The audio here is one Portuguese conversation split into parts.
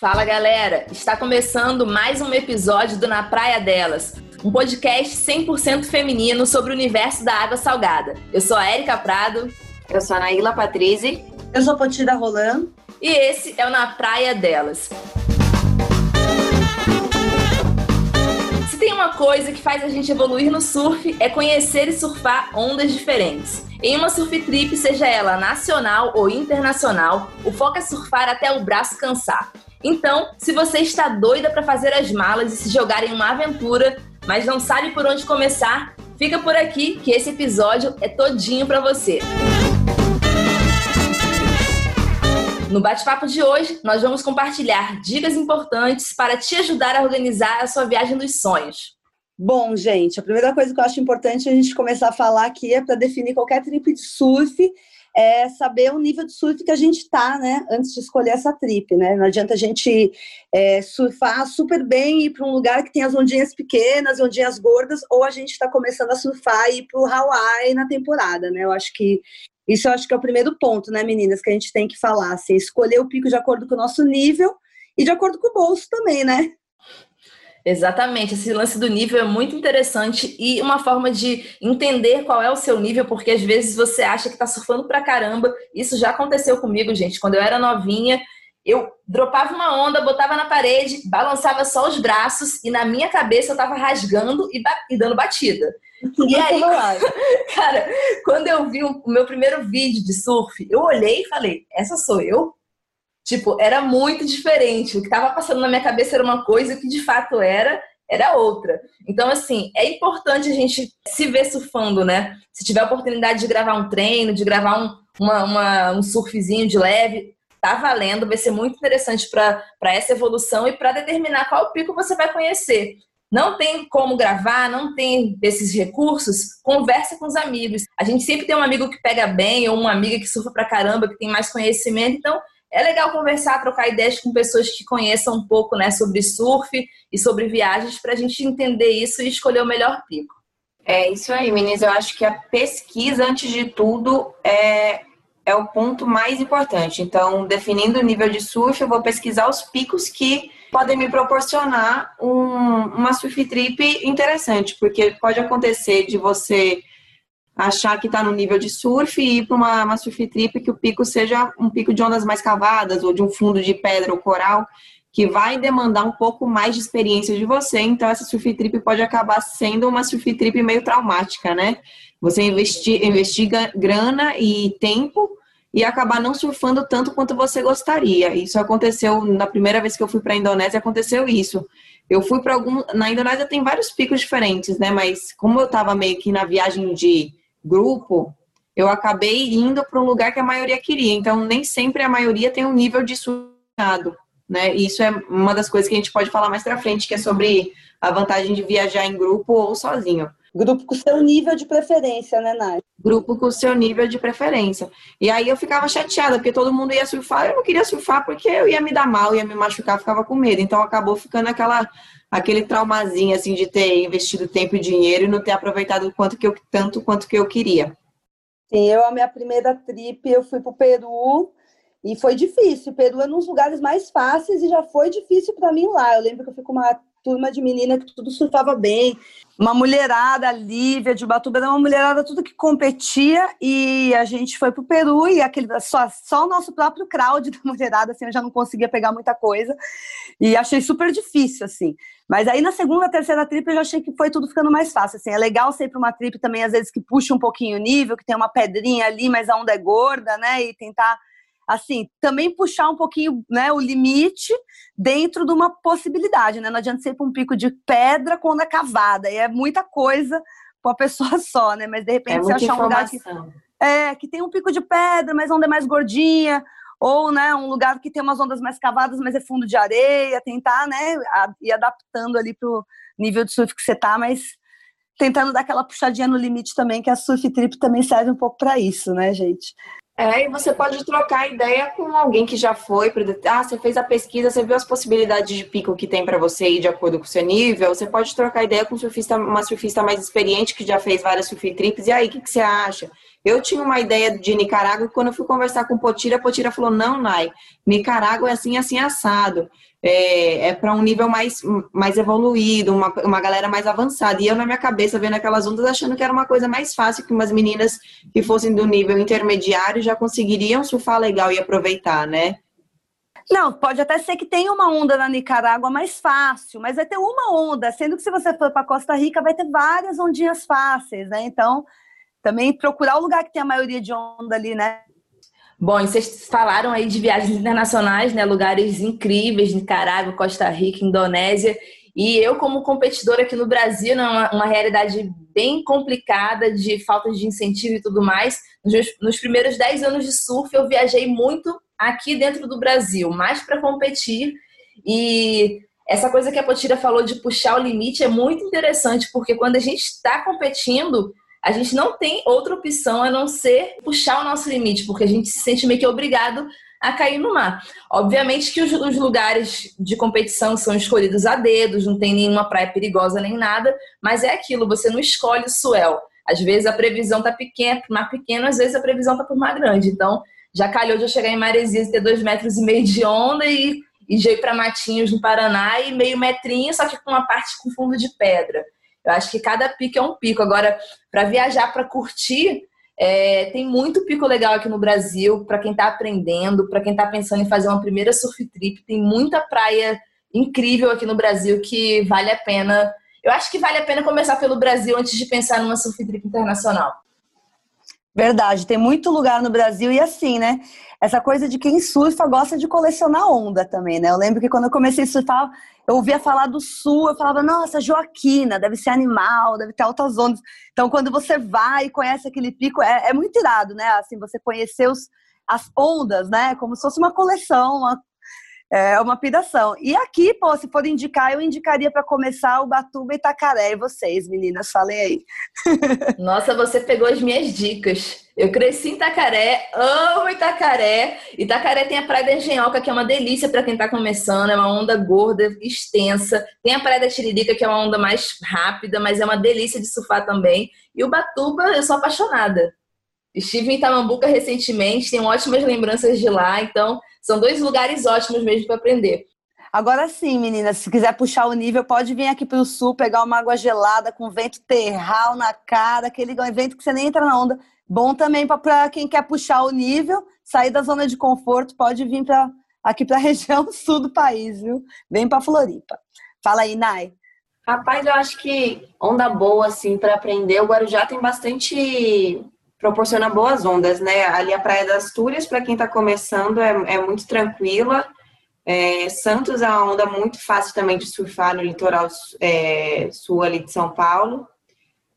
Fala galera, está começando mais um episódio do Na Praia Delas, um podcast 100% feminino sobre o universo da água salgada. Eu sou a Erika Prado. Eu sou a Naíla Patrizzi. Eu sou a Potida Roland. E esse é o Na Praia Delas. Se tem uma coisa que faz a gente evoluir no surf é conhecer e surfar ondas diferentes. Em uma surf trip, seja ela nacional ou internacional, o foco é surfar até o braço cansar. Então, se você está doida para fazer as malas e se jogar em uma aventura, mas não sabe por onde começar, fica por aqui que esse episódio é todinho para você. No bate-papo de hoje, nós vamos compartilhar dicas importantes para te ajudar a organizar a sua viagem dos sonhos. Bom, gente, a primeira coisa que eu acho importante a gente começar a falar aqui é para definir qualquer trip de surf é saber o nível de surf que a gente está, né, antes de escolher essa trip, né? Não adianta a gente é, surfar super bem e ir para um lugar que tem as ondinhas pequenas, ondinhas gordas, ou a gente está começando a surfar e ir para o Hawaii na temporada, né? Eu acho que isso eu acho que é o primeiro ponto, né, meninas, que a gente tem que falar, assim, escolher o pico de acordo com o nosso nível e de acordo com o bolso também, né? Exatamente, esse lance do nível é muito interessante e uma forma de entender qual é o seu nível, porque às vezes você acha que está surfando pra caramba. Isso já aconteceu comigo, gente. Quando eu era novinha, eu dropava uma onda, botava na parede, balançava só os braços e na minha cabeça eu tava rasgando e, e dando batida. E aí, cara, quando eu vi o meu primeiro vídeo de surf, eu olhei e falei: essa sou eu? Tipo, era muito diferente. O que estava passando na minha cabeça era uma coisa, o que de fato era, era outra. Então, assim, é importante a gente se ver surfando, né? Se tiver a oportunidade de gravar um treino, de gravar um, uma, uma, um surfzinho de leve, tá valendo, vai ser muito interessante para essa evolução e para determinar qual pico você vai conhecer. Não tem como gravar, não tem esses recursos, conversa com os amigos. A gente sempre tem um amigo que pega bem ou uma amiga que surfa pra caramba, que tem mais conhecimento, então é legal conversar, trocar ideias com pessoas que conheçam um pouco né, sobre surf e sobre viagens para a gente entender isso e escolher o melhor pico. É isso aí, meninas. Eu acho que a pesquisa, antes de tudo, é, é o ponto mais importante. Então, definindo o nível de surf, eu vou pesquisar os picos que podem me proporcionar um, uma surf trip interessante, porque pode acontecer de você achar que está no nível de surf e ir para uma, uma surf trip que o pico seja um pico de ondas mais cavadas ou de um fundo de pedra ou coral que vai demandar um pouco mais de experiência de você. Então, essa surf trip pode acabar sendo uma surf trip meio traumática, né? Você investir, investiga grana e tempo e acabar não surfando tanto quanto você gostaria. Isso aconteceu na primeira vez que eu fui para a Indonésia, aconteceu isso. Eu fui para algum. Na Indonésia tem vários picos diferentes, né? Mas como eu estava meio que na viagem de grupo, eu acabei indo para um lugar que a maioria queria. Então, nem sempre a maioria tem um nível de surfado, né? E isso é uma das coisas que a gente pode falar mais para frente, que é sobre a vantagem de viajar em grupo ou sozinho. Grupo com seu nível de preferência, né, Nath? Grupo com seu nível de preferência. E aí eu ficava chateada, porque todo mundo ia surfar, eu não queria surfar porque eu ia me dar mal, ia me machucar, ficava com medo. Então acabou ficando aquela aquele traumazinho assim de ter investido tempo e dinheiro e não ter aproveitado quanto que eu, tanto quanto que eu queria. Sim, eu a minha primeira trip eu fui para o Peru e foi difícil. O Peru é um dos lugares mais fáceis e já foi difícil para mim lá. Eu lembro que eu fui com uma turma de menina que tudo surfava bem. Uma mulherada, Lívia de Ubatuba, era uma mulherada tudo que competia e a gente foi pro Peru e aquele só, só o nosso próprio crowd da mulherada, assim, eu já não conseguia pegar muita coisa e achei super difícil, assim. Mas aí na segunda, terceira trip eu já achei que foi tudo ficando mais fácil, assim. É legal ser para uma trip também, às vezes, que puxa um pouquinho o nível, que tem uma pedrinha ali, mas a onda é gorda, né, e tentar assim, também puxar um pouquinho né, o limite dentro de uma possibilidade, né? Não adianta ser para um pico de pedra com onda cavada, e é muita coisa para uma pessoa só, né? Mas de repente é você achar um lugar que, é, que tem um pico de pedra, mas a onda é mais gordinha, ou né, um lugar que tem umas ondas mais cavadas, mas é fundo de areia, tentar né, ir adaptando ali para o nível de surf que você tá, mas tentando dar aquela puxadinha no limite também, que a surf trip também serve um pouco para isso, né, gente? É, e você pode trocar ideia com alguém que já foi. Ah, você fez a pesquisa, você viu as possibilidades de pico que tem para você ir de acordo com o seu nível. Você pode trocar ideia com surfista, uma surfista mais experiente que já fez várias surf trips. E aí, o que, que você acha? Eu tinha uma ideia de Nicarágua e quando eu fui conversar com Potira, Potira falou: não, Nai, Nicarágua é assim, assim, assado. É, é para um nível mais, mais evoluído, uma, uma galera mais avançada. E eu, na minha cabeça, vendo aquelas ondas, achando que era uma coisa mais fácil, que umas meninas que fossem do nível intermediário já conseguiriam surfar legal e aproveitar, né? Não, pode até ser que tenha uma onda na Nicarágua mais fácil, mas vai ter uma onda, sendo que se você for para Costa Rica vai ter várias ondinhas fáceis, né? Então, também procurar o lugar que tem a maioria de onda ali, né? Bom, vocês falaram aí de viagens internacionais, né? Lugares incríveis, Nicarágua, Costa Rica, Indonésia. E eu, como competidora aqui no Brasil, né, uma, uma realidade bem complicada de falta de incentivo e tudo mais. Nos, nos primeiros 10 anos de surf, eu viajei muito aqui dentro do Brasil, mais para competir. E essa coisa que a Potira falou de puxar o limite é muito interessante, porque quando a gente está competindo, a gente não tem outra opção a não ser puxar o nosso limite, porque a gente se sente meio que obrigado a cair no mar. Obviamente que os, os, lugares de competição são escolhidos a dedos, não tem nenhuma praia perigosa nem nada, mas é aquilo, você não escolhe o suel. Às vezes a previsão tá pequena, mar pequeno, às vezes a previsão tá por mar grande. Então, já calhou de eu chegar em Maresias e ter dois metros e meio de onda e, e já ir para Matinhos no Paraná e meio metrinho, só que com uma parte com fundo de pedra. Eu acho que cada pico é um pico. Agora, para viajar, para curtir, é, tem muito pico legal aqui no Brasil, para quem está aprendendo, para quem está pensando em fazer uma primeira surf trip. Tem muita praia incrível aqui no Brasil que vale a pena. Eu acho que vale a pena começar pelo Brasil antes de pensar numa surf trip internacional. Verdade, tem muito lugar no Brasil e assim, né? Essa coisa de quem surfa gosta de colecionar onda também, né? Eu lembro que quando eu comecei a surfar, eu ouvia falar do sul, eu falava, nossa, Joaquina, deve ser animal, deve ter altas ondas. Então, quando você vai e conhece aquele pico, é, é muito irado, né? Assim, você conhecer os, as ondas, né? Como se fosse uma coleção, uma é uma piração. E aqui, pô, se for indicar, eu indicaria para começar o Batuba e Itacaré. E vocês, meninas, falem aí. Nossa, você pegou as minhas dicas. Eu cresci em Itacaré, amo Itacaré. Itacaré tem a Praia da Engenhoca, que é uma delícia para quem está começando, é uma onda gorda, extensa. Tem a Praia da Tiririca, que é uma onda mais rápida, mas é uma delícia de surfar também. E o Batuba, eu sou apaixonada. Estive em Itamambuca recentemente, tenho ótimas lembranças de lá, então são dois lugares ótimos mesmo para aprender. Agora sim, meninas, se quiser puxar o nível, pode vir aqui para o sul, pegar uma água gelada com vento terral na cara, aquele vento que você nem entra na onda. Bom também para quem quer puxar o nível, sair da zona de conforto, pode vir para aqui para a região sul do país, viu? Vem para Floripa. Fala aí, Nai. Rapaz, eu acho que onda boa assim para aprender. O Guarujá tem bastante proporciona boas ondas, né? Ali a Praia das Túrias, para quem está começando, é, é, muito tranquila. É, Santos é uma onda muito fácil também de surfar no litoral é, sul ali de São Paulo.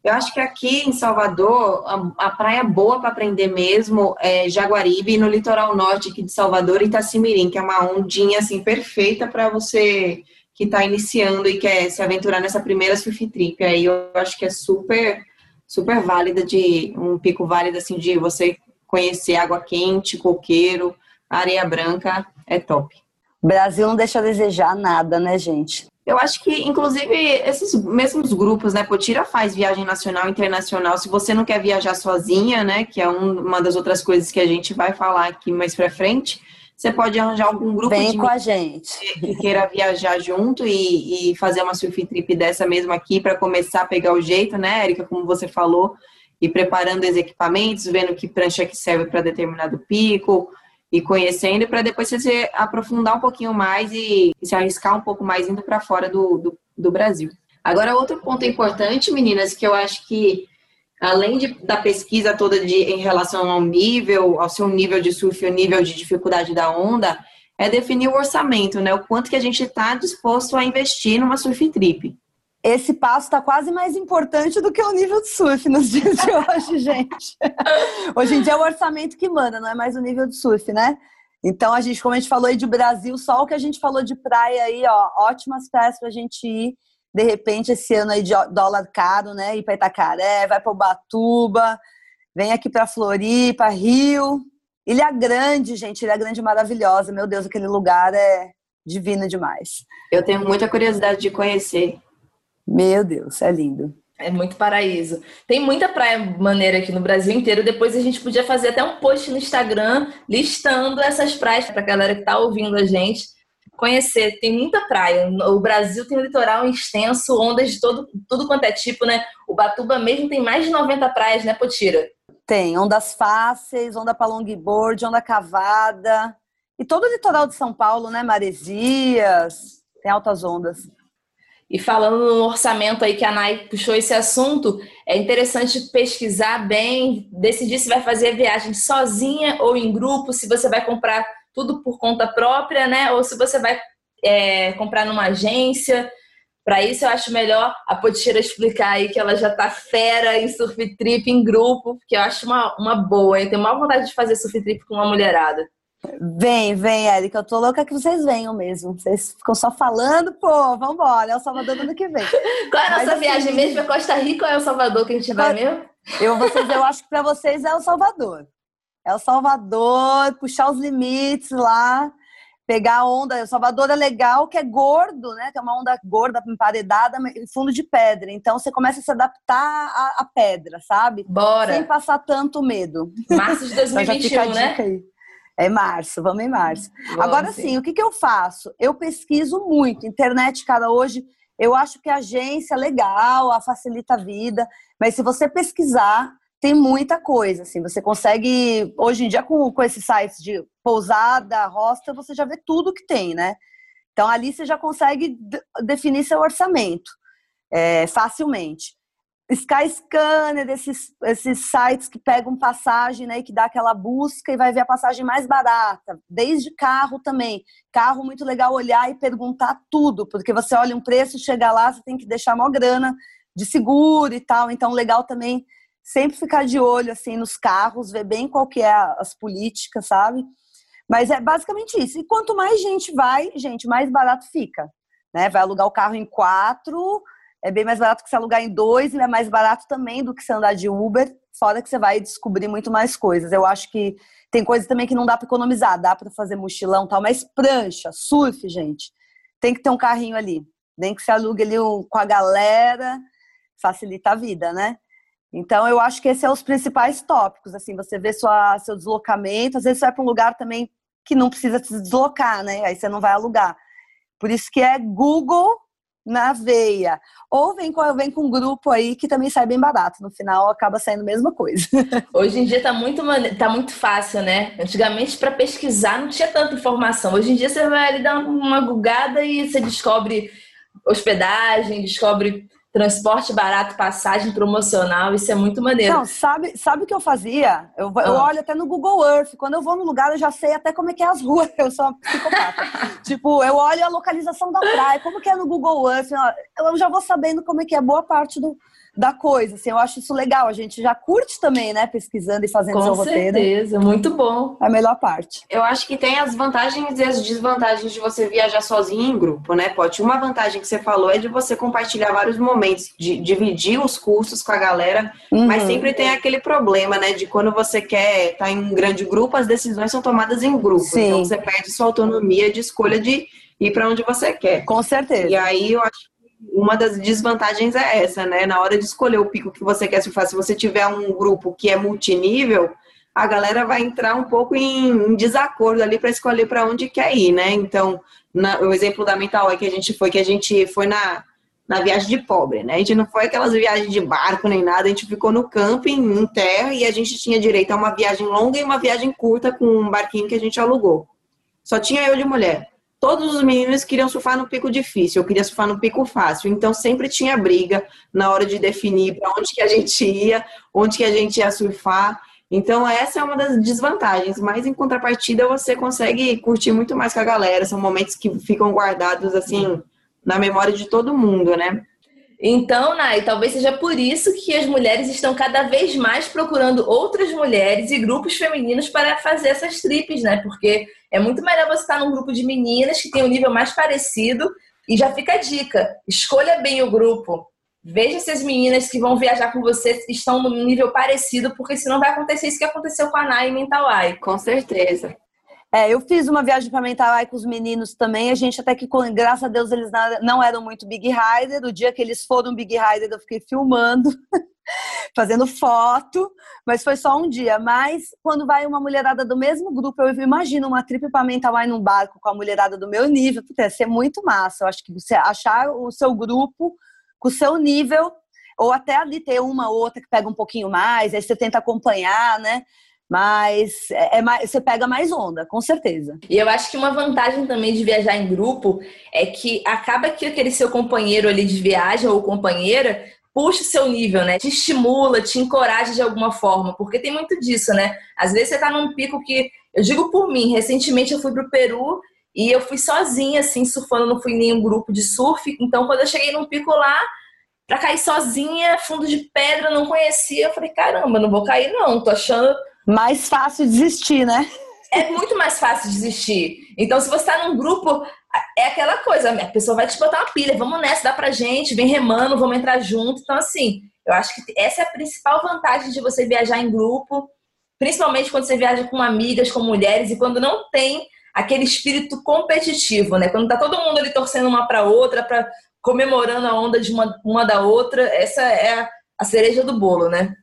Eu acho que aqui em Salvador, a, a praia boa para aprender mesmo é Jaguaribe, no litoral norte aqui de Salvador, Itacimirim, que é uma ondinha assim perfeita para você que está iniciando e quer se aventurar nessa primeira surf trip. Aí eu acho que é super super válida de um pico válido assim de você conhecer água quente, coqueiro, areia branca, é top. Brasil não deixa a desejar nada, né, gente? Eu acho que, inclusive, esses mesmos grupos, né? Potira faz viagem nacional e internacional. Se você não quer viajar sozinha, né? Que é um, uma das outras coisas que a gente vai falar aqui mais pra frente, você pode arranjar algum grupo Vem de com a gente que queira viajar junto e, e fazer uma surf trip dessa mesmo aqui para começar a pegar o jeito, né, Erika, como você falou, e preparando os equipamentos, vendo que prancha que serve para determinado pico e conhecendo para depois você aprofundar um pouquinho mais e, e se arriscar um pouco mais indo para fora do, do, do Brasil. Agora, outro ponto importante, meninas, que eu acho que além de, da pesquisa toda de, em relação ao nível, ao seu nível de surf, o nível de dificuldade da onda, é definir o orçamento, né? O quanto que a gente está disposto a investir numa surf trip. Esse passo está quase mais importante do que o nível de surf nos dias de hoje, gente. Hoje em dia é o orçamento que manda, não é mais o nível de surf, né? Então, a gente, como a gente falou aí de Brasil, só o que a gente falou de praia aí, ó, ótimas praias para a gente ir de repente, esse ano aí de dólar caro, né? Ir para Itacaré, vai para Ubatuba, vem aqui para Floripa, Rio. Ilha Grande, gente, Ilha Grande maravilhosa. Meu Deus, aquele lugar é divino demais. Eu tenho muita curiosidade de conhecer. Meu Deus, é lindo. É muito paraíso. Tem muita praia maneira aqui no Brasil inteiro. Depois a gente podia fazer até um post no Instagram listando essas praias para a galera que está ouvindo a gente conhecer. Tem muita praia. O Brasil tem um litoral extenso, ondas de todo, tudo quanto é tipo, né? O Batuba mesmo tem mais de 90 praias, né, Potira? Tem. Ondas fáceis, onda para longboard, onda cavada. E todo o litoral de São Paulo, né? Maresias, tem altas ondas. E falando no orçamento aí que a Nai puxou esse assunto, é interessante pesquisar bem, decidir se vai fazer a viagem sozinha ou em grupo, se você vai comprar tudo por conta própria, né? Ou se você vai é, comprar numa agência. Para isso, eu acho melhor a Potira explicar aí que ela já tá fera em surf trip em grupo, que eu acho uma, uma boa. Eu tenho maior vontade de fazer surf trip com uma mulherada. Vem, vem, Érica. Eu tô louca que vocês venham mesmo. Vocês ficam só falando, pô, vambora. É o Salvador do ano que vem. Qual é a nossa Mas, viagem assim, mesmo? É Costa Rica ou é o Salvador que a gente vai mesmo? Eu, vocês, eu acho que para vocês é o Salvador. É o Salvador, puxar os limites lá, pegar a onda. O Salvador é legal, que é gordo, né? Que é uma onda gorda, emparedada, em fundo de pedra. Então você começa a se adaptar à, pedra, sabe? Bora! Sem passar tanto medo. Março de 2021, então, né? Aí. É março, vamos em março. Agora sim, o que, que eu faço? Eu pesquiso muito. Internet, cara, hoje eu acho que a agência é legal, a facilita a vida, mas se você pesquisar, tem muita coisa. Assim, você consegue, hoje em dia, com, com esses sites de pousada, hostel, você já vê tudo que tem, né? Então ali você já consegue definir seu orçamento é, facilmente. Skyscanner, esses, esses sites que pegam passagem, né, que dá aquela busca e vai ver a passagem mais barata, desde carro também. Carro muito legal olhar e perguntar tudo, porque você olha um preço, chega lá, você tem que deixar uma grana de seguro e tal. Então, legal também sempre ficar de olho assim nos carros, ver bem qual que é as políticas, sabe? Mas é basicamente isso. E quanto mais gente vai, gente, mais barato fica. Né? Vai alugar o carro em quatro, é bem mais barato que se alugar em dois, e é mais barato também do que se andar de Uber, fora que você vai descobrir muito mais coisas. Eu acho que tem coisas também que não dá para economizar, dá para fazer mochilão tal, mas prancha, surf, gente, tem que ter um carrinho ali. Nem que se alugue ali com a galera, facilita a vida, né? Então, eu acho que esses são os principais tópicos, assim, você vê sua, seu deslocamento, às vezes você vai para um lugar também que não precisa se deslocar, né? Aí você não vai alugar. Por isso que é Google na veia. Ou vem com, vem com um grupo aí que também sai bem barato. No final acaba saindo a mesma coisa. Hoje em dia tá muito, tá muito fácil, né? Antigamente, para pesquisar, não tinha tanta informação. Hoje em dia você vai ali dar uma gugada e você descobre hospedagem, descobre transporte barato, passagem promocional, isso é muito maneiro. Não, sabe, sabe o que eu fazia? Eu, eu ah. olho até no Google Earth, quando eu vou no lugar eu já sei até como é que é as ruas, eu sou uma psicopata. tipo, eu olho a localização da praia, como que é no Google Earth, eu já vou sabendo como é que é boa parte do, da coisa. Assim, eu acho isso legal. A gente já curte também, né? Pesquisando e fazendo Com seu roteiro. Com certeza, muito bom. É a melhor parte. Eu acho que tem as vantagens e as desvantagens de você viajar sozinho em grupo, né, Pote? Uma vantagem que você falou é de você compartilhar vários momentos, de dividir os custos com a galera, uhum. mas sempre tem aquele problema, né? De quando você quer estar tá em um grande grupo, as decisões são tomadas em grupo. Sim. Então você perde sua autonomia de escolha de ir para onde você quer. Com certeza. E aí eu acho uma das desvantagens é essa, né? Na hora de escolher o pico que você quer surfar, se você tiver um grupo que é multinível, a galera vai entrar um pouco em, em desacordo ali para escolher para onde quer ir, né? Então, na, o exemplo da Mental é que a gente foi, que a gente foi na, na viagem de pobre, né? A gente não foi aquelas viagens de barco nem nada, a gente ficou no camping, em terra, e a gente tinha direito a uma viagem longa e uma viagem curta com um barquinho que a gente alugou. Só tinha eu de mulher todos os meninos queriam surfar no pico difícil, eu queria surfar no pico fácil. Então sempre tinha briga na hora de definir para onde que a gente ia, onde que a gente ia surfar. Então essa é uma das desvantagens, mas em contrapartida você consegue curtir muito mais com a galera, são momentos que ficam guardados assim na memória de todo mundo, né? Então, Nai, talvez seja por isso que as mulheres estão cada vez mais procurando outras mulheres e grupos femininos para fazer essas trips, né? Porque é muito melhor você estar num grupo de meninas que tem um nível mais parecido e já fica a dica: escolha bem o grupo. Veja se as meninas que vão viajar com você estão no nível parecido, porque senão vai acontecer isso que aconteceu com a Nai e Mental Eye. Com certeza. É, eu fiz uma viagem para Mentawai com os meninos também. A gente até que, graças a Deus, eles não eram muito Big Rider. O dia que eles foram Big Rider, eu fiquei filmando, fazendo foto, mas foi só um dia. Mas quando vai uma mulherada do mesmo grupo, eu imagino uma trip para Mentawai num barco com a mulherada do meu nível, porque ia ser muito massa. Eu acho que você achar o seu grupo com o seu nível, ou até ali ter uma ou outra que pega um pouquinho mais, aí você tenta acompanhar, né? Mas é, é mais, você pega mais onda, com certeza. E eu acho que uma vantagem também de viajar em grupo é que acaba que aquele seu companheiro ali de viagem ou companheira puxa o seu nível, né? Te estimula, te encoraja de alguma forma, porque tem muito disso, né? Às vezes você tá num pico que, eu digo por mim, recentemente eu fui pro Peru e eu fui sozinha, assim, surfando, não fui em nenhum grupo de surf. Então, quando eu cheguei num pico lá, pra cair sozinha, fundo de pedra, não conhecia, eu falei, caramba, não vou cair não, tô achando mais fácil desistir, né? É muito mais fácil desistir. Então, se você está num grupo, é aquela coisa, a pessoa vai te botar uma pilha, vamos nessa, dá pra gente, vem remando, vamos entrar junto. Então, assim, eu acho que essa é a principal vantagem de você viajar em grupo, principalmente quando você viaja com amigas, com mulheres, e quando não tem aquele espírito competitivo, né? Quando tá todo mundo ali torcendo uma para outra, para comemorando a onda de uma, uma da outra, essa é a, a cereja do bolo, né?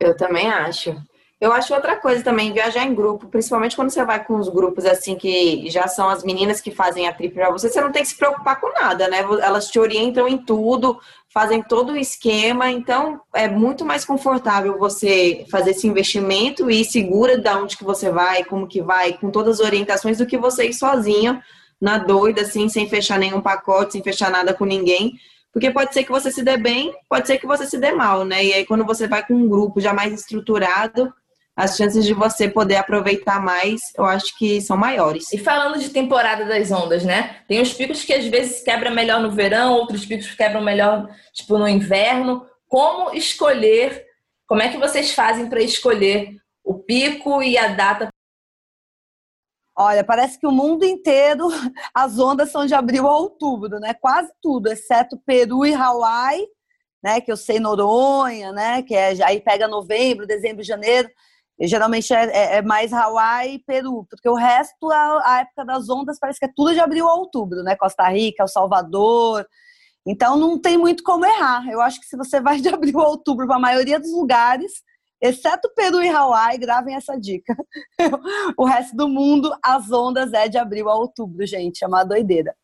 Eu também acho. Eu acho outra coisa também, viajar em grupo, principalmente quando você vai com os grupos assim que já são as meninas que fazem a trip para você, você não tem que se preocupar com nada, né? Elas te orientam em tudo, fazem todo o esquema, então é muito mais confortável você fazer esse investimento e segura de onde que você vai, como que vai, com todas as orientações do que você ir sozinho, na doida, assim, sem fechar nenhum pacote, sem fechar nada com ninguém. Porque pode ser que você se dê bem, pode ser que você se dê mal, né? E aí, quando você vai com um grupo já mais estruturado, as chances de você poder aproveitar mais, eu acho que são maiores. E falando de temporada das ondas, né? Tem os picos que às vezes quebra melhor no verão, outros picos quebram melhor, tipo, no inverno. Como escolher? Como é que vocês fazem para escolher o pico e a data? Olha, parece que o mundo inteiro as ondas são de abril a outubro, né? Quase tudo, exceto Peru e Hawaii, né? Que eu sei Noronha, né? Que é aí pega novembro, dezembro, janeiro geralmente é, é, é, mais Hawaii e Peru, porque o resto, a, a, época das ondas, parece que é tudo de abril a outubro, né? Costa Rica, El Salvador. Então não tem muito como errar. Eu acho que se você vai de abril a outubro para a maioria dos lugares, exceto Peru e Hawaii, gravem essa dica. o resto do mundo, as ondas é de abril a outubro, gente. É uma doideira.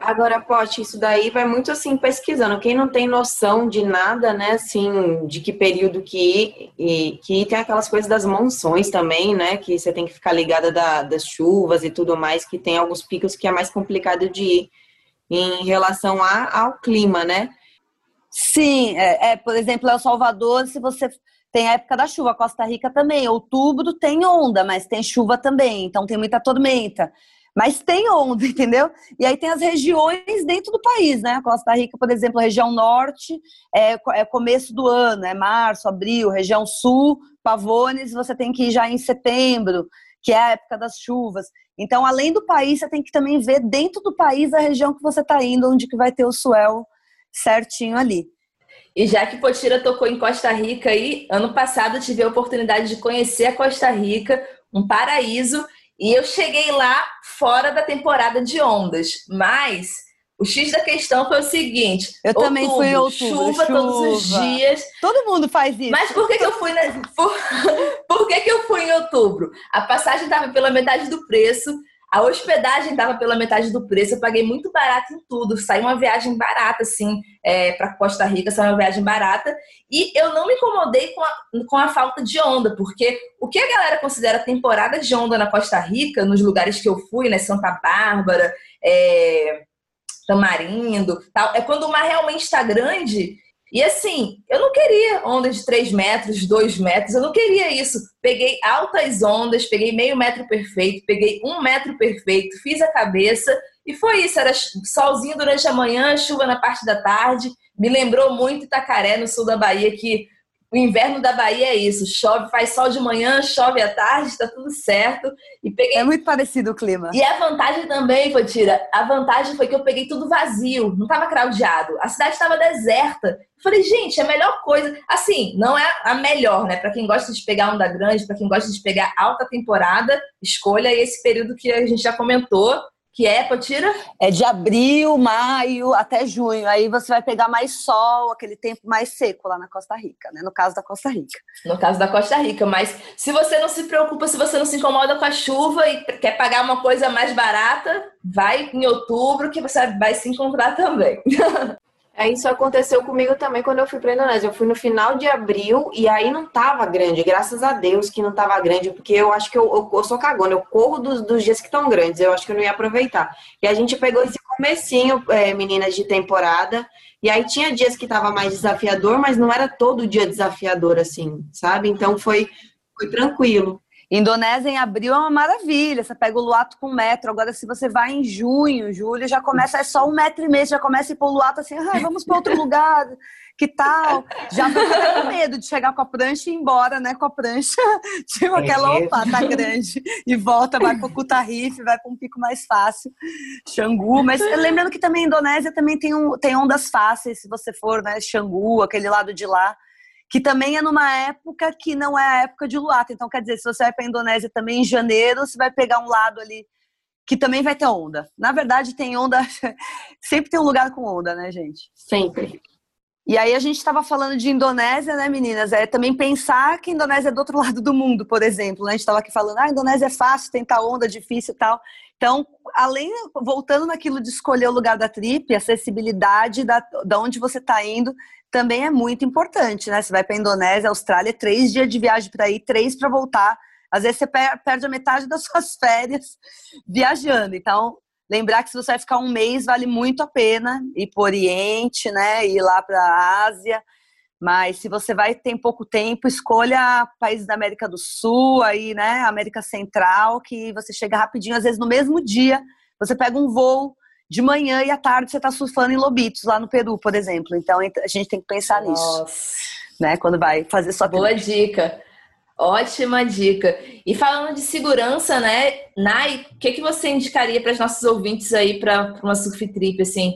Agora, Pote, isso daí vai muito assim pesquisando. Quem não tem noção de nada, né, assim, de que período que e que tem aquelas coisas das monções também, né, que você tem que ficar ligada da, das chuvas e tudo mais, que tem alguns picos que é mais complicado de ir em relação a, ao clima, né? Sim, é, é por exemplo, El Salvador, se você tem a época da chuva, Costa Rica também, outubro tem onda, mas tem chuva também, então tem muita tormenta. Mas tem onda, entendeu? E aí tem as regiões dentro do país, né? Costa Rica, por exemplo, região norte é, é começo do ano, é março, abril. Região sul, Pavones, você tem que ir já em setembro, que é a época das chuvas. Então, além do país, você tem que também ver dentro do país a região que você está indo, onde que vai ter o swell certinho ali. E já que Potira tocou em Costa Rica aí, ano passado tive a oportunidade de conhecer a Costa Rica, um paraíso, e eu cheguei lá fora da temporada de ondas, mas o X da questão foi o seguinte: eu outubro, também fui em outubro, chuva, chuva, todos os dias. Todo mundo faz isso. Mas por que, que eu fui na... por... por que, que eu fui em outubro? A passagem estava pela metade do preço. A hospedagem estava pela metade do preço, eu paguei muito barato em tudo. Saiu uma viagem barata, assim, é, para Costa Rica, saiu uma viagem barata. E eu não me incomodei com a, com a falta de onda, porque o que a galera considera temporada de onda na Costa Rica, nos lugares que eu fui, né, Santa Bárbara, é, Tamarindo, tal, é quando o mar realmente está grande e assim, eu não queria onda de 3 metros, 2 metros, eu não queria isso. Peguei altas ondas, peguei meio metro perfeito, peguei um metro perfeito, fiz a cabeça e foi isso. Era solzinho durante a manhã, chuva na parte da tarde. Me lembrou muito Itacaré, no sul da Bahia, que o inverno da Bahia é isso, chove, faz sol de manhã, chove à tarde, está tudo certo. E peguei... É muito parecido o clima. E a vantagem também, Potira, a vantagem foi que eu peguei tudo vazio, não estava craudiado. A cidade estava deserta. Eu falei, gente, é a melhor coisa. Assim, não é a melhor, né? Para quem gosta de pegar onda grande, para quem gosta de pegar alta temporada, escolha esse período que a gente já comentou, que é, Potira? É de abril, maio até junho. Aí você vai pegar mais sol, aquele tempo mais seco lá na Costa Rica, né? No caso da Costa Rica. No caso da Costa Rica. Mas se você não se preocupa, se você não se incomoda com a chuva e quer pagar uma coisa mais barata, vai em outubro que você vai se encontrar também. É, isso aconteceu comigo também quando eu fui para Indonésia. Eu fui no final de abril e aí não tava grande. Graças a Deus que não tava grande, porque eu acho que eu, eu, eu sou cagona. Eu corro dos, dos dias que estão grandes. Eu acho que eu não ia aproveitar. E a gente pegou esse comecinho, é, meninas, de temporada. E aí tinha dias que tava mais desafiador, mas não era todo dia desafiador assim, sabe? Então foi, foi tranquilo. Indonésia em abril é uma maravilha. Você pega o Luato com um metro. Agora, se você vai em junho, julho, já começa, é só um metro e meio, já começa a ir pro Luato assim, ah, vamos para outro lugar, que tal? Já fica com medo de chegar com a prancha e ir embora, né? Com a prancha, tipo aquela, opa, tá grande. E volta, vai pro Kutarife, vai para um pico mais fácil, Xangu. Mas lembrando que também a Indonésia também tem, um, tem ondas fáceis, se você for, né? Xangu, aquele lado de lá que também é numa época que não é a época de luata. Então, quer dizer, se você vai para a Indonésia também em janeiro, você vai pegar um lado ali que também vai ter onda. Na verdade, tem onda, sempre tem um lugar com onda, né, gente? Sempre. E aí a gente estava falando de Indonésia, né, meninas? É também pensar que a Indonésia é do outro lado do mundo, por exemplo. Né? A gente estava aqui falando, ah, a Indonésia é fácil, tentar onda, difícil e tal. Então, além, voltando naquilo de escolher o lugar da trip, acessibilidade da, da onde você está indo, também é muito importante, né? Você vai para Indonésia, Austrália, três dias de viagem para ir, três para voltar. Às vezes você perde a metade das suas férias viajando. Então, lembrar que se você vai ficar um mês, vale muito a pena ir para o Oriente, né? Ir lá para a Ásia. Mas se você vai ter pouco tempo, escolha países da América do Sul, aí, né? América Central, que você chega rapidinho, às vezes no mesmo dia, você pega um voo de manhã e à tarde você está surfando em Lobitos, lá no Peru, por exemplo. Então a gente tem que pensar Nossa. nisso. Né, quando vai fazer sua Boa dica. Ótima dica. E falando de segurança, né, Nai, o que, que você indicaria para os nossos ouvintes aí para uma surf trip, assim?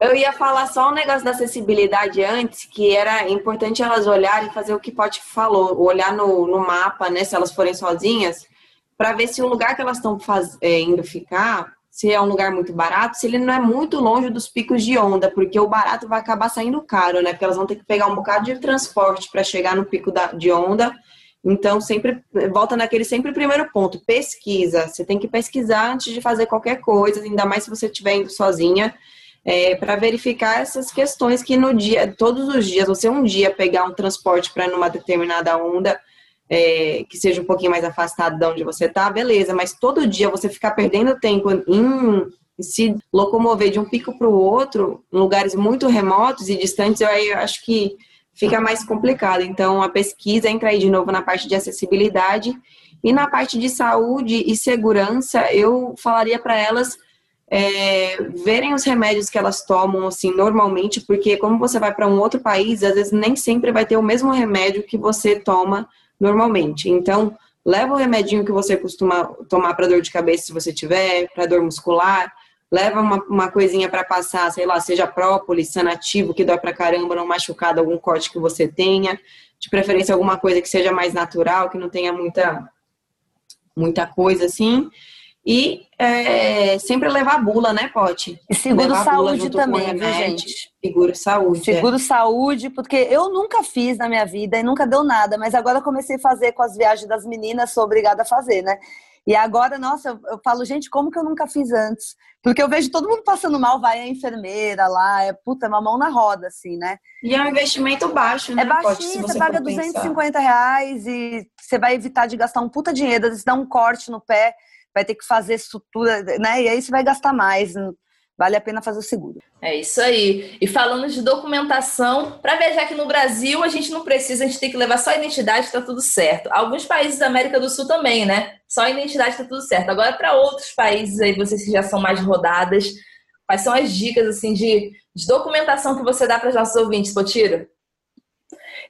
Eu ia falar só um negócio da acessibilidade antes, que era importante elas olharem e fazer o que Pote falou, olhar no, no mapa, né, se elas forem sozinhas, para ver se o lugar que elas estão é, indo ficar se é um lugar muito barato, se ele não é muito longe dos picos de onda, porque o barato vai acabar saindo caro, né? Porque elas vão ter que pegar um bocado de transporte para chegar no pico da, de onda. Então, sempre volta naquele sempre primeiro ponto, pesquisa. Você tem que pesquisar antes de fazer qualquer coisa, ainda mais se você estiver indo sozinha, é, para verificar essas questões que no dia, todos os dias, você um dia pegar um transporte para numa determinada onda, é, que seja um pouquinho mais afastado de onde você está, beleza, mas todo dia você ficar perdendo tempo em se locomover de um pico para o outro, em lugares muito remotos e distantes, eu, eu acho que fica mais complicado. Então, a pesquisa entra aí de novo na parte de acessibilidade e na parte de saúde e segurança, eu falaria para elas é, verem os remédios que elas tomam, assim, normalmente, porque como você vai para um outro país, às vezes nem sempre vai ter o mesmo remédio que você toma normalmente. Então, leva o remedinho que você costuma tomar para dor de cabeça, se você tiver, para dor muscular. Leva uma, uma coisinha para passar, sei lá, seja própolis, sanativo, que dói para caramba, não machucado, algum corte que você tenha. De preferência, alguma coisa que seja mais natural, que não tenha muita, muita coisa assim. E é, sempre levar bula, né, Pote? E seguro levar saúde também, viu, gente? Seguro saúde. É. Seguro é. saúde, porque eu nunca fiz na minha vida e nunca deu nada, mas agora comecei a fazer com as viagens das meninas, sou obrigada a fazer, né? E agora, nossa, eu, eu, falo, gente, como que eu nunca fiz antes? Porque eu vejo todo mundo passando mal, vai a enfermeira lá, é puta, é uma mão na roda, assim, né? E é um investimento baixo, né? É baixinho, você, você paga 250 reais e você vai evitar de gastar um puta dinheiro, às vezes dá um corte no pé vai ter que fazer sutura, né? E aí você vai gastar mais. Vale a pena fazer o seguro. É isso aí. E falando de documentação, para viajar aqui no Brasil, a gente não precisa, a gente tem que levar só a identidade, está tudo certo. Alguns países da América do Sul também, né? Só a identidade está tudo certo. Agora, para outros países aí, vocês que já são mais rodadas, quais são as dicas assim de, de documentação que você dá para os nossos ouvintes, Potiro?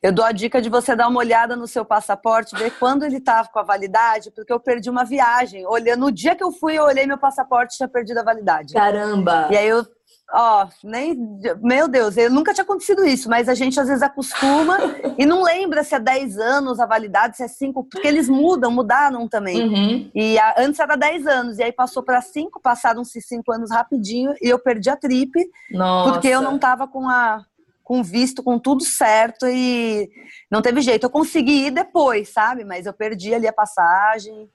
Eu dou a dica de você dar uma olhada no seu passaporte, ver quando ele estava com a validade, porque eu perdi uma viagem. Olhando, no dia que eu fui, eu olhei meu passaporte e tinha perdido a validade. Caramba! E aí eu ó, nem. Meu Deus, eu nunca tinha acontecido isso, mas a gente às vezes acostuma e não lembra se é 10 anos a validade, se é 5, porque eles mudam, mudaram também. Uhum. E a, antes era 10 anos, e aí passou para 5, passaram-se 5 anos rapidinho, e eu perdi a trip, Nossa. porque eu não tava com a. Com visto, com tudo certo e não teve jeito. Eu consegui ir depois, sabe? Mas eu perdi ali a passagem.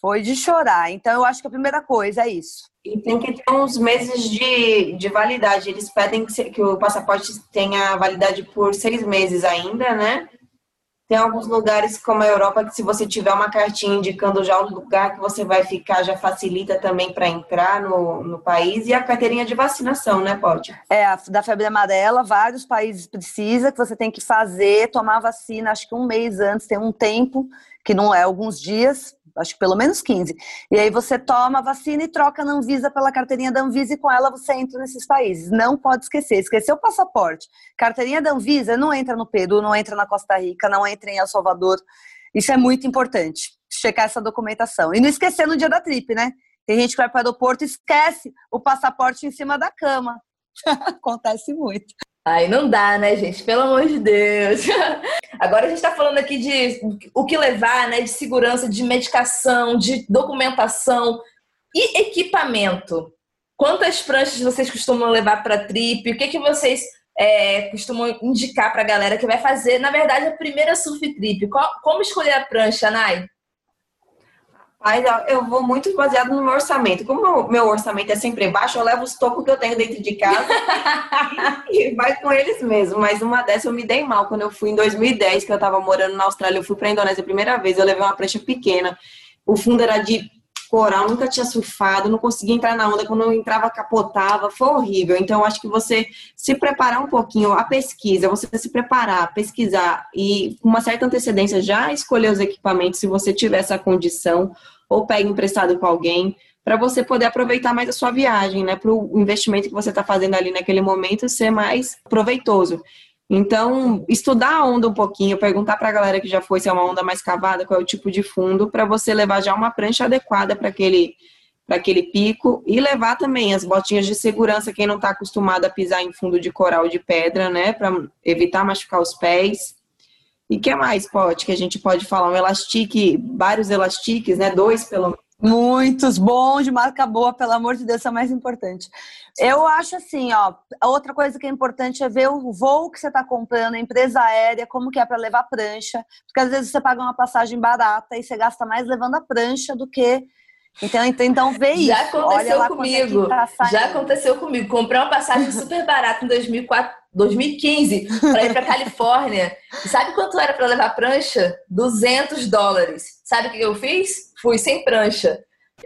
Foi de chorar. Então, eu acho que a primeira coisa é isso. E tem que ter uns meses de, de validade. Eles pedem que, que o passaporte tenha validade por seis meses ainda, né? Tem alguns lugares, como a Europa, que se você tiver uma cartinha indicando já o lugar que você vai ficar, já facilita também para entrar no, no país. E a carteirinha de vacinação, né, pode? É, a da febre amarela, vários países precisa que você tem que fazer, tomar vacina, acho que um mês antes, tem um tempo, que não é alguns dias, acho que pelo menos 15. E aí você toma a vacina e troca na Anvisa pela carteirinha da Anvisa e com ela você entra nesses países. Não pode esquecer. Esqueceu o passaporte. Carteirinha da Anvisa não entra no Peru, não entra na Costa Rica, não entra em El Salvador. Isso é muito importante, checar essa documentação. E não esquecer no dia da trip, né? Tem gente que vai para o aeroporto e esquece o passaporte em cima da cama. Acontece muito. Aí não dá, né, gente? Pelo amor de Deus. Agora a gente está falando aqui de o que levar, né? De segurança, de medicação, de documentação e equipamento. Quantas pranchas vocês costumam levar para trip? O que, que vocês é, costumam indicar para a galera que vai fazer, na verdade, a primeira surf trip? como escolher a prancha, Nai? Mas eu vou muito baseado no meu orçamento. Como meu orçamento é sempre baixo, eu levo os tocos que eu tenho dentro de casa e vai com eles mesmo. Mas uma dessas eu me dei mal quando eu fui em 2010, que eu tava morando na Austrália. Eu fui pra Indonésia a primeira vez, eu levei uma prancha pequena. O fundo era de coral, nunca tinha surfado, não conseguia entrar na onda, quando eu entrava capotava, foi horrível. Então, acho que você se preparar um pouquinho, a pesquisa, você se preparar, pesquisar e com uma certa antecedência já escolher os equipamentos, se você tiver essa condição, ou pega emprestado com alguém, para você poder aproveitar mais a sua viagem, né? Para o investimento que você está fazendo ali naquele momento ser mais proveitoso. Então, estudar a onda um pouquinho, perguntar para a galera que já foi se é uma onda mais cavada, qual é o tipo de fundo, para você levar já uma prancha adequada para aquele, aquele pico e levar também as botinhas de segurança, quem não está acostumado a pisar em fundo de coral de pedra, né, para evitar machucar os pés. E que mais, Pote, que a gente pode falar? Um elastique, vários elastiques, né, dois pelo menos Muitos bons de marca boa, pelo amor de Deus, é o mais importante. Eu acho assim, ó, outra coisa que é importante é ver o voo que você está comprando, a empresa aérea, como que é para levar prancha, porque às vezes você paga uma passagem barata e você gasta mais levando a prancha do que então, então, então vê isso. Já aconteceu comigo. É tá já aconteceu comigo. Comprei uma passagem super barata em 2004, 2015 para ir para Califórnia. E sabe quanto era para levar prancha? 200 dólares. Sabe o que eu fiz? Fui sem prancha.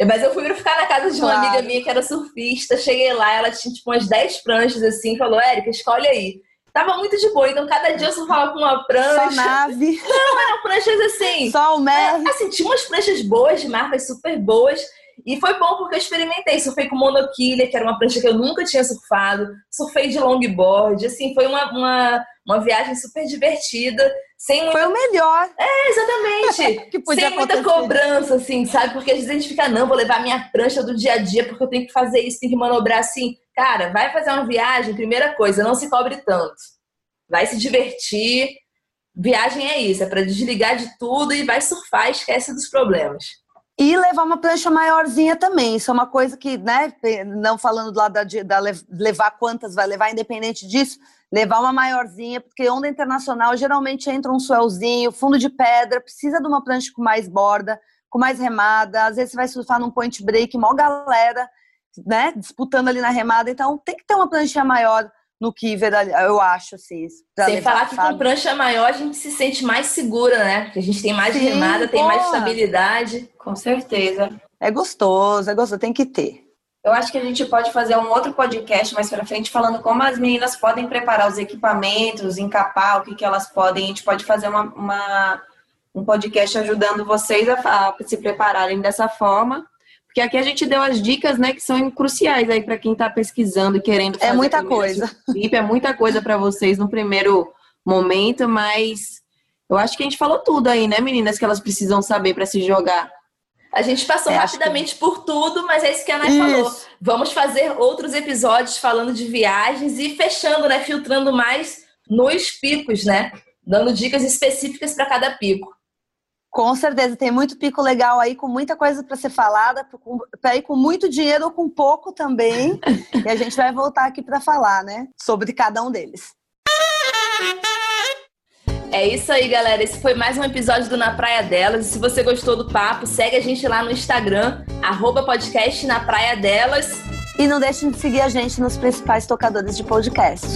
Mas eu fui pra ficar na casa de uma claro. amiga minha que era surfista. Cheguei lá, ela tinha tipo umas 10 pranchas assim. Falou: Érica, escolhe aí. Tava muito de boa, então cada dia eu surfava com uma prancha. Só nave. Não, eram pranchas assim. Só o mer. É, assim, tinha umas pranchas boas, de marcas super boas. E foi bom porque eu experimentei. Surfei com monoquilha, que era uma prancha que eu nunca tinha surfado. Surfei de longboard. Assim, foi uma, uma, uma viagem super divertida. Sem Foi o melhor. É, exatamente. que podia sem muita cobrança, assim, sabe? Porque às vezes a gente fica, não, vou levar minha prancha do dia a dia porque eu tenho que fazer isso, tenho que manobrar assim. Cara, vai fazer uma viagem, primeira coisa, não se cobre tanto. Vai se divertir. Viagem é isso, é para desligar de tudo e vai surfar, esquece dos problemas. E levar uma prancha maiorzinha também. Isso é uma coisa que, né, não falando do lado da, da levar quantas vai levar, independente disso, levar uma maiorzinha, porque onda internacional geralmente entra um swellzinho, fundo de pedra, precisa de uma prancha com mais borda, com mais remada. Às vezes você vai surfar num point break, mó galera né, disputando ali na remada. Então tem que ter uma prancha maior no Kiver, eu acho, assim. Sem levar, falar que sabe? com prancha maior a gente se sente mais segura, né? Porque a gente tem mais Sim, remada, tem mais estabilidade. Com certeza. É gostoso, é gostoso, tem que ter. Eu acho que a gente pode fazer um outro podcast mais para frente falando como as meninas podem preparar os equipamentos, encapar, o que, que elas podem. A gente pode fazer uma, uma um podcast ajudando vocês a, a se prepararem dessa forma. Porque aqui a gente deu as dicas, né, que são cruciais aí para quem está pesquisando e querendo fazer. É muita coisa. É muita coisa para vocês no primeiro momento, mas eu acho que a gente falou tudo aí, né, meninas, que elas precisam saber para se jogar. A gente passou é, rapidamente que... por tudo, mas é isso que a Ana falou. Vamos fazer outros episódios falando de viagens e fechando, né? Filtrando mais nos picos, né? Dando dicas específicas para cada pico. Com certeza, tem muito pico legal aí, com muita coisa para ser falada, para ir com muito dinheiro ou com pouco também. e a gente vai voltar aqui para falar, né? Sobre cada um deles. É isso aí, galera. Esse foi mais um episódio do Na Praia Delas. E se você gostou do papo, segue a gente lá no Instagram, arroba podcast na Praia Delas. E não deixem de seguir a gente nos principais tocadores de podcast.